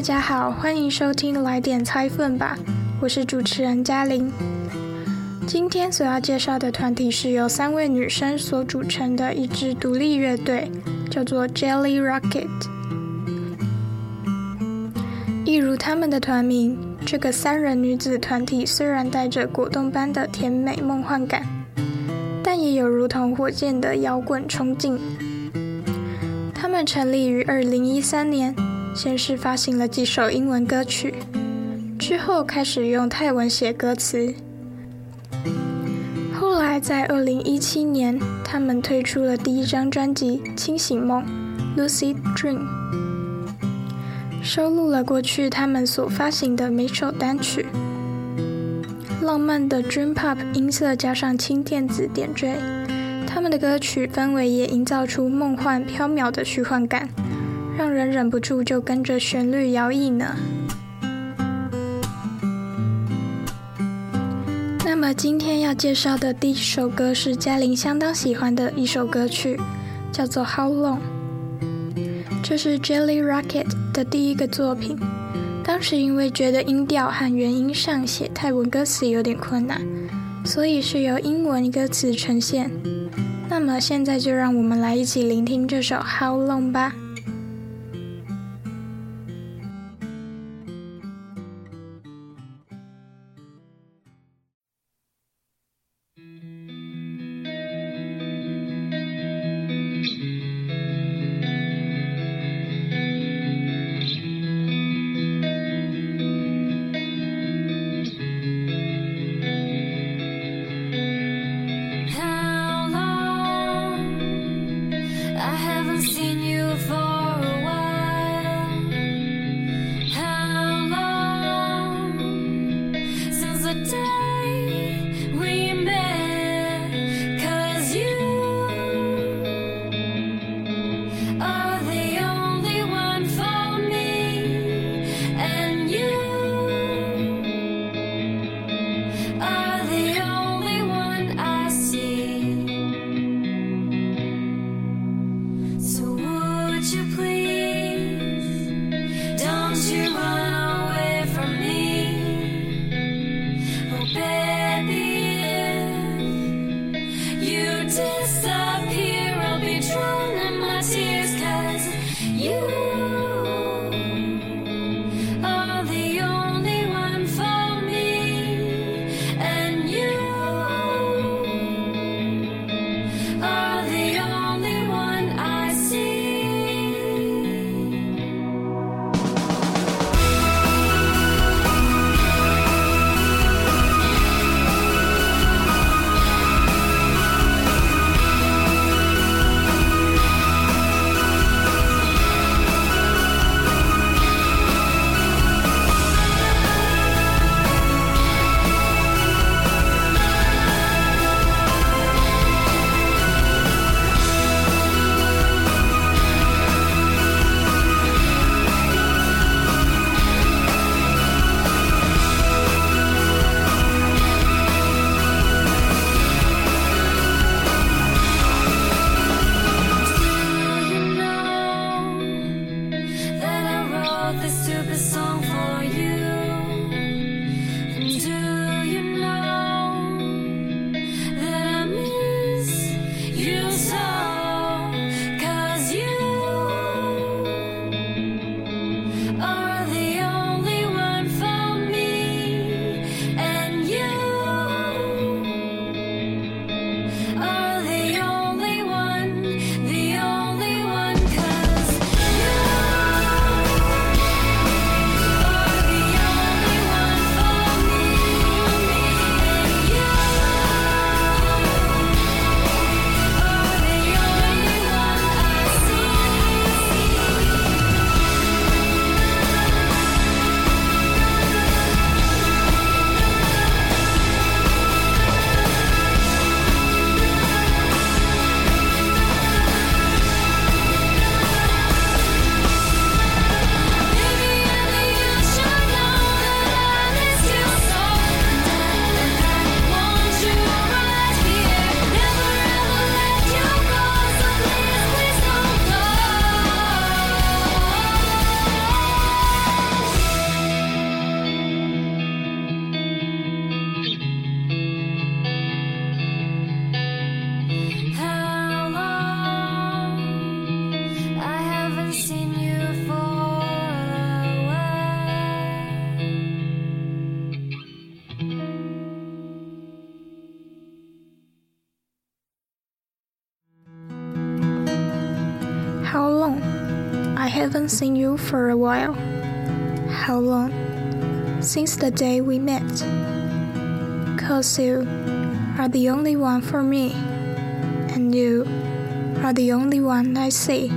大家好，欢迎收听来点猜分吧，我是主持人嘉玲。今天所要介绍的团体是由三位女生所组成的一支独立乐队，叫做 Jelly Rocket。一如他们的团名，这个三人女子团体虽然带着果冻般的甜美梦幻感，但也有如同火箭的摇滚冲劲。他们成立于二零一三年，先是发行了几首英文歌曲，之后开始用泰文写歌词。后来在二零一七年，他们推出了第一张专辑《清醒梦》（Lucid Dream），收录了过去他们所发行的每首单曲。浪漫的 Dream Pop 音色加上轻电子点缀。他们的歌曲氛围也营造出梦幻飘渺的虚幻感，让人忍不住就跟着旋律摇曳呢。那么今天要介绍的第一首歌是嘉玲相当喜欢的一首歌曲，叫做《How Long》。这是 Jelly Rocket 的第一个作品，当时因为觉得音调和原音上写泰文歌词有点困难，所以是由英文歌词呈现。那么现在就让我们来一起聆听这首《How Long》吧。Haven't seen you for a while. How long? Since the day we met. Cause you are the only one for me, and you are the only one I see.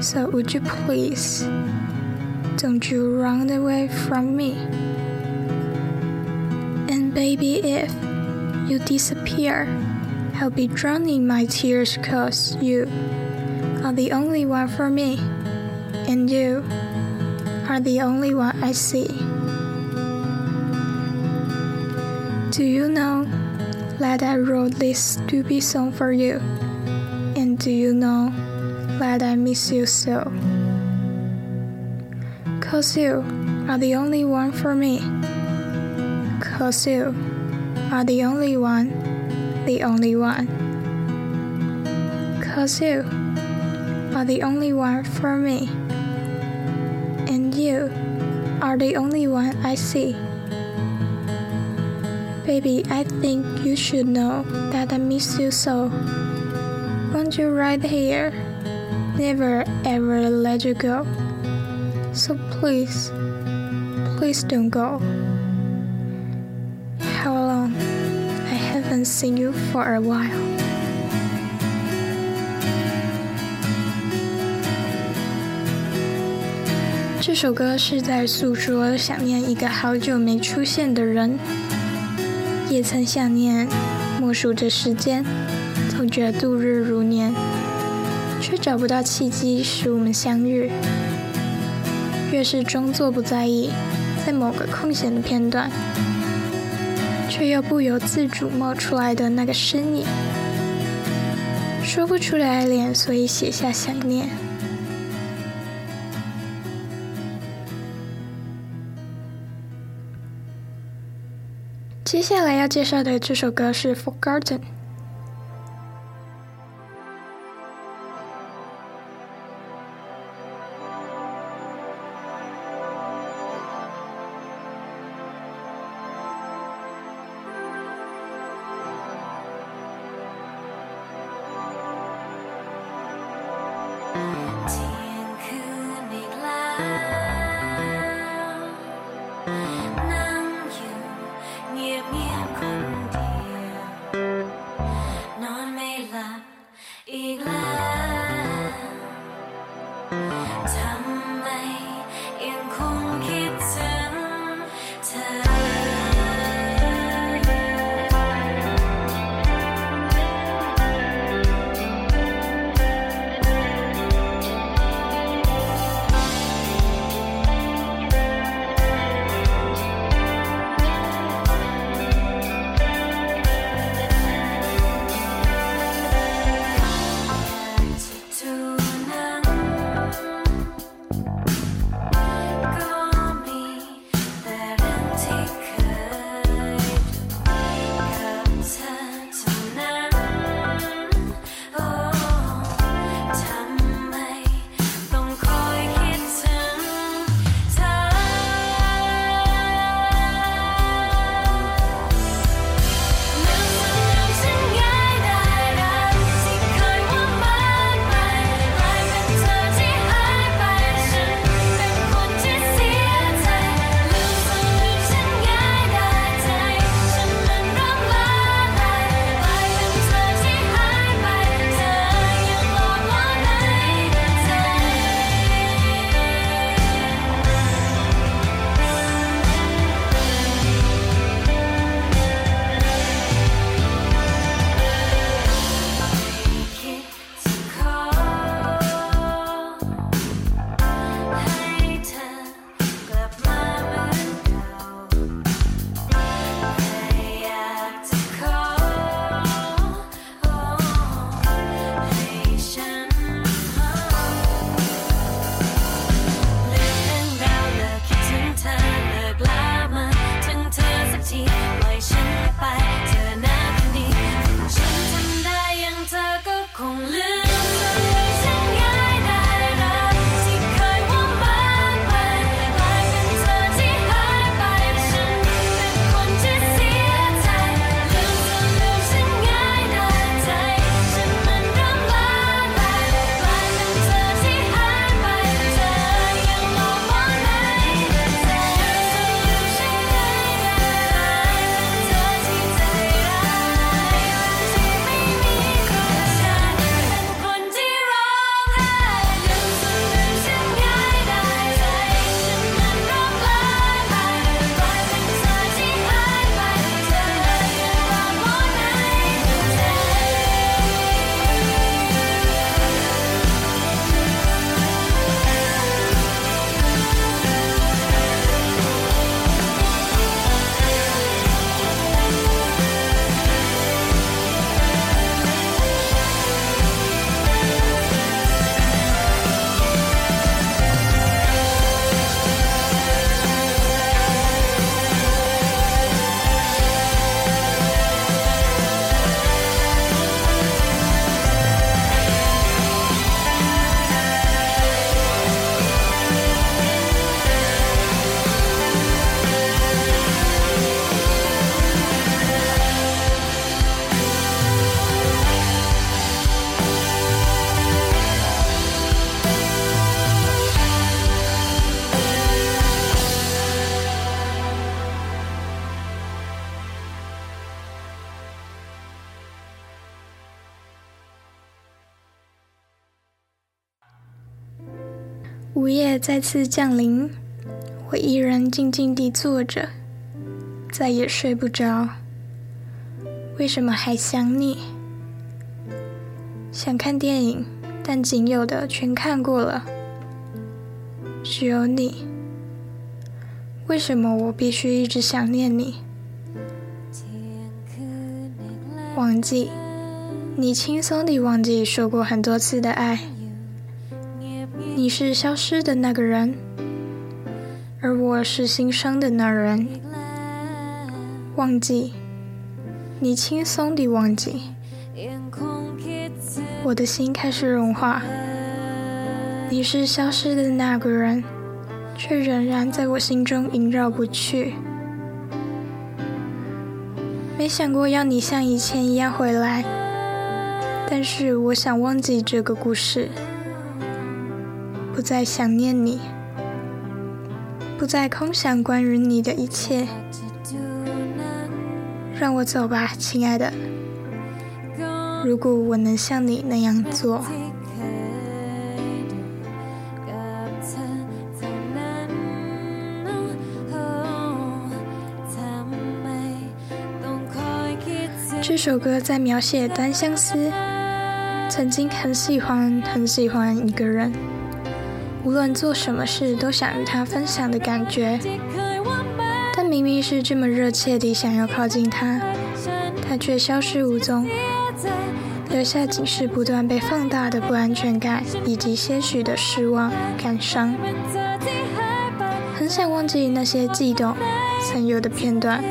So would you please, don't you run away from me? And baby, if you disappear, I'll be drowning my tears cause you are the only one for me, and you are the only one I see. Do you know that I wrote this stupid song for you? And do you know that I miss you so? Cause you are the only one for me. Cause you are the only one, the only one. Cause you are the only one for me. And you are the only one I see. Baby, I think you should know that I miss you so. Want you right here, never ever let you go. So please, please don't go. How long? I haven't seen you for a while. 这首歌是在诉说想念一个好久没出现的人。也曾想念，默数着时间，总觉度日如年，却找不到契机使我们相遇。越是装作不在意，在某个空闲的片段，却又不由自主冒出来的那个身影，说不出的爱恋，所以写下想念。接下来要介绍的这首歌是《Forgotten》。再次降临，我依然静静地坐着，再也睡不着。为什么还想你？想看电影，但仅有的全看过了，只有你。为什么我必须一直想念你？忘记，你轻松地忘记说过很多次的爱。你是消失的那个人，而我是新生的那人。忘记，你轻松地忘记，我的心开始融化。你是消失的那个人，却仍然在我心中萦绕不去。没想过要你像以前一样回来，但是我想忘记这个故事。不再想念你，不再空想关于你的一切，让我走吧，亲爱的。如果我能像你那样做。这首歌在描写单相思，曾经很喜欢很喜欢一个人。无论做什么事都想与他分享的感觉，但明明是这么热切地想要靠近他，他却消失无踪，留下仅是不断被放大的不安全感以及些许的失望感伤。很想忘记那些悸动曾有的片段，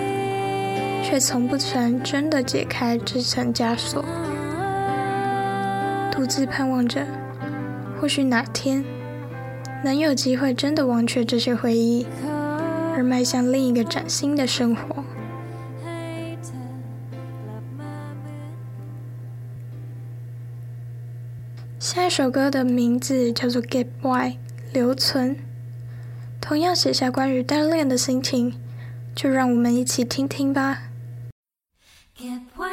却从不曾真的解开这层枷锁，独自盼望着，或许哪天。能有机会真的忘却这些回忆，而迈向另一个崭新的生活。下一首歌的名字叫做《Get By》，留存，同样写下关于单恋的心情，就让我们一起听听吧。Get by,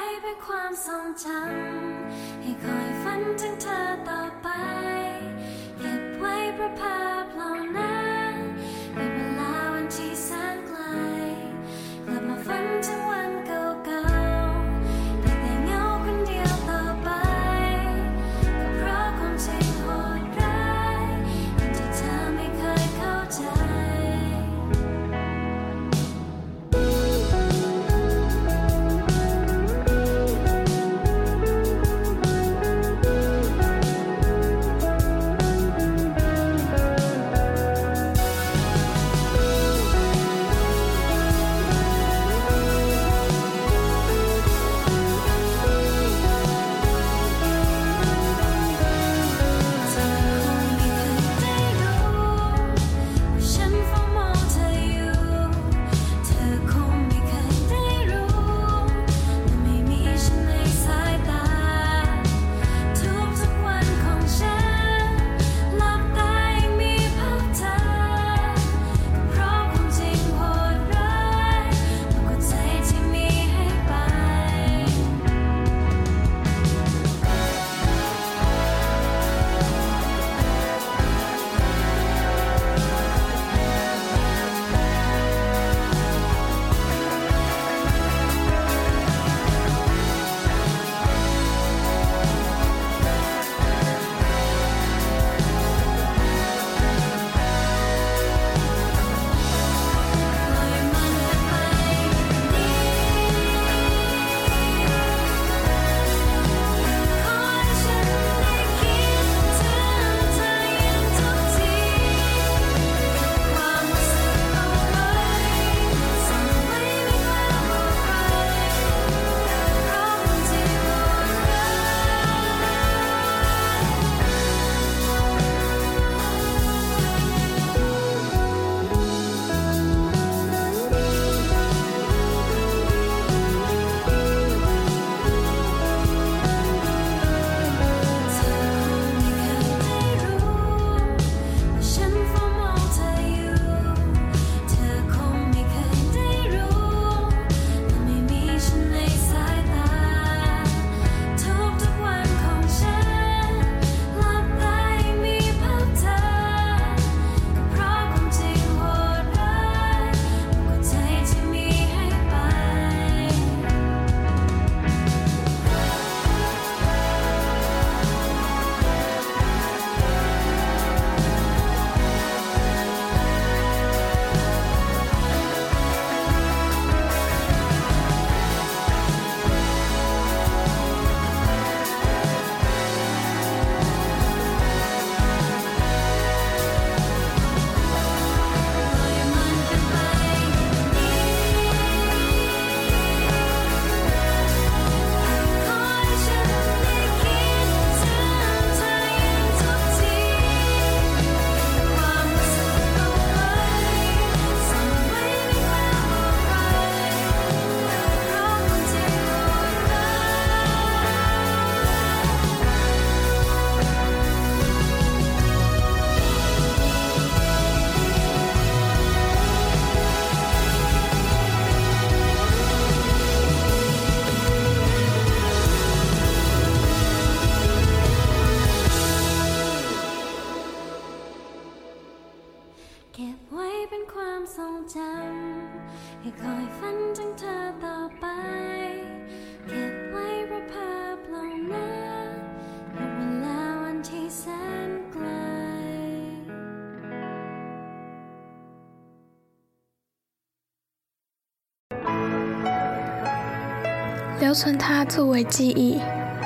存它作为记忆，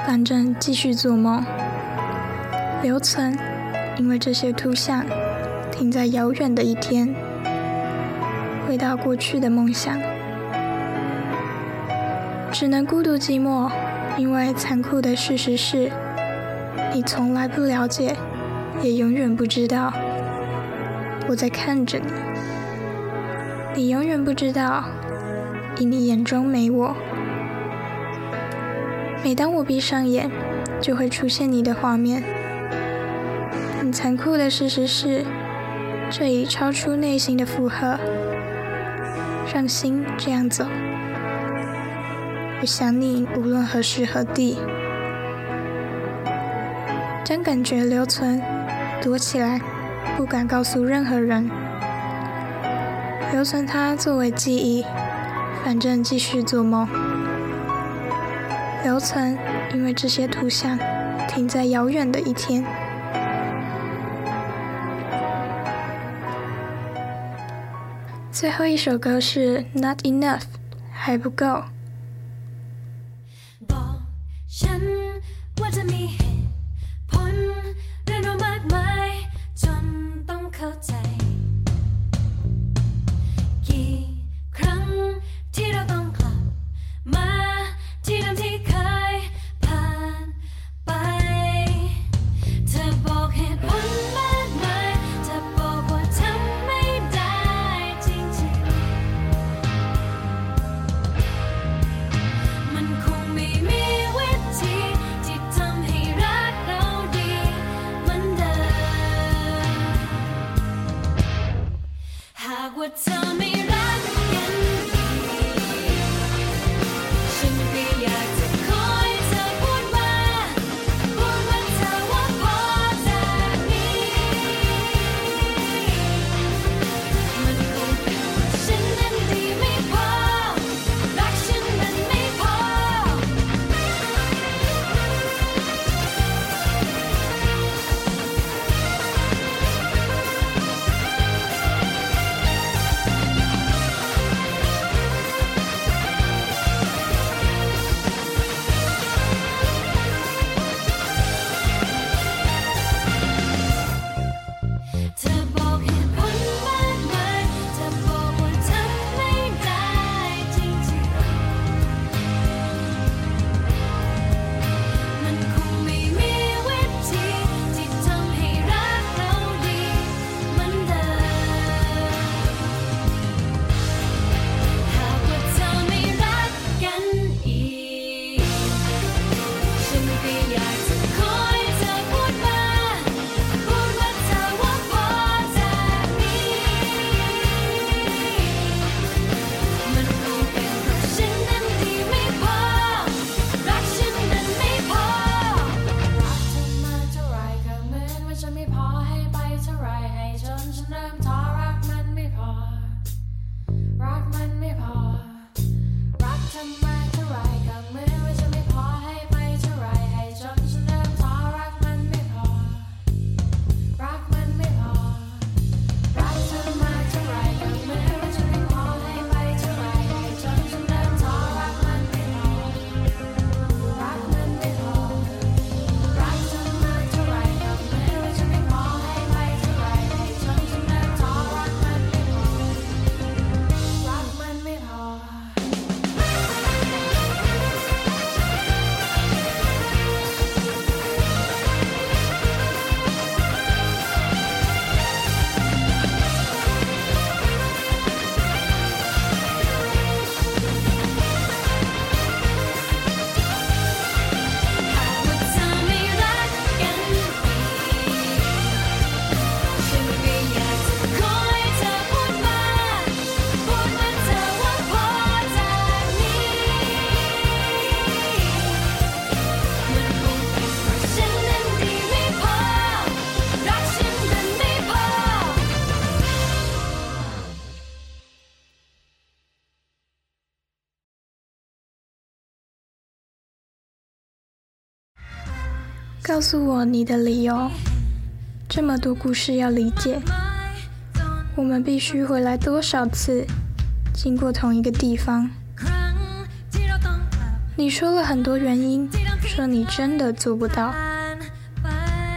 反正继续做梦。留存，因为这些图像停在遥远的一天，回到过去的梦想。只能孤独寂寞，因为残酷的事实是，你从来不了解，也永远不知道，我在看着你。你永远不知道，以你眼中没我。每当我闭上眼，就会出现你的画面。很残酷的事实是，这已超出内心的负荷，让心这样走。我想你，无论何时何地，将感觉留存，躲起来，不敢告诉任何人。留存它作为记忆，反正继续做梦。留存，因为这些图像停在遥远的一天。最后一首歌是《Not Enough》，还不够。告诉我你的理由。这么多故事要理解，我们必须回来多少次，经过同一个地方？你说了很多原因，说你真的做不到，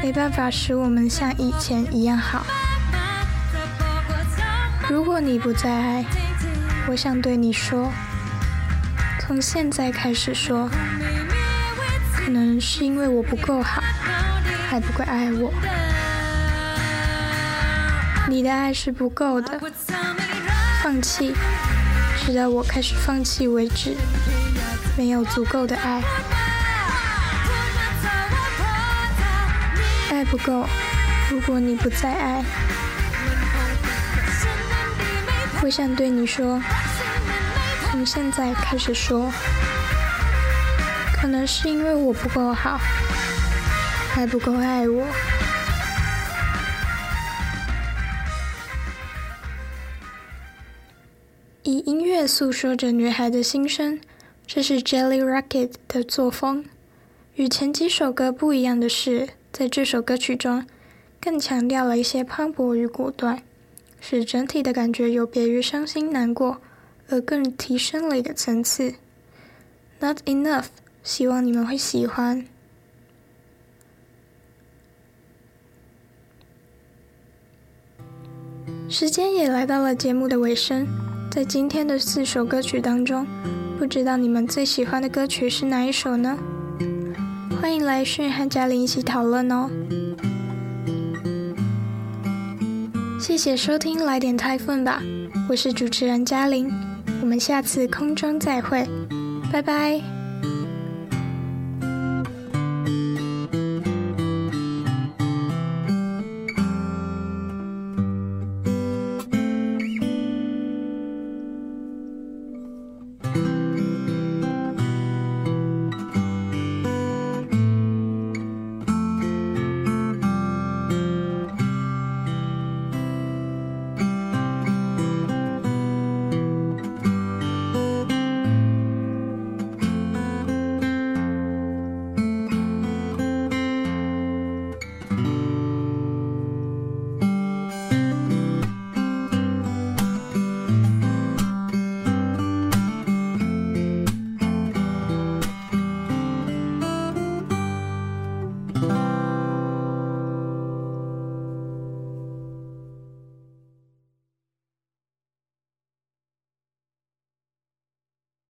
没办法使我们像以前一样好。如果你不再爱，我想对你说，从现在开始说，可能是因为我不够好，还不够爱我。你的爱是不够的，放弃，直到我开始放弃为止。没有足够的爱，爱不够。如果你不再爱，我想对你说，从现在开始说，可能是因为我不够好，还不够爱我。以音乐诉说着女孩的心声。这是 Jelly Rocket 的作风。与前几首歌不一样的是，在这首歌曲中，更强调了一些磅礴与果断，使整体的感觉有别于伤心难过，而更提升了一个层次。Not enough，希望你们会喜欢。时间也来到了节目的尾声，在今天的四首歌曲当中。不知道你们最喜欢的歌曲是哪一首呢？欢迎来讯和嘉玲一起讨论哦。谢谢收听《来点台风》吧，我是主持人嘉玲，我们下次空中再会，拜拜。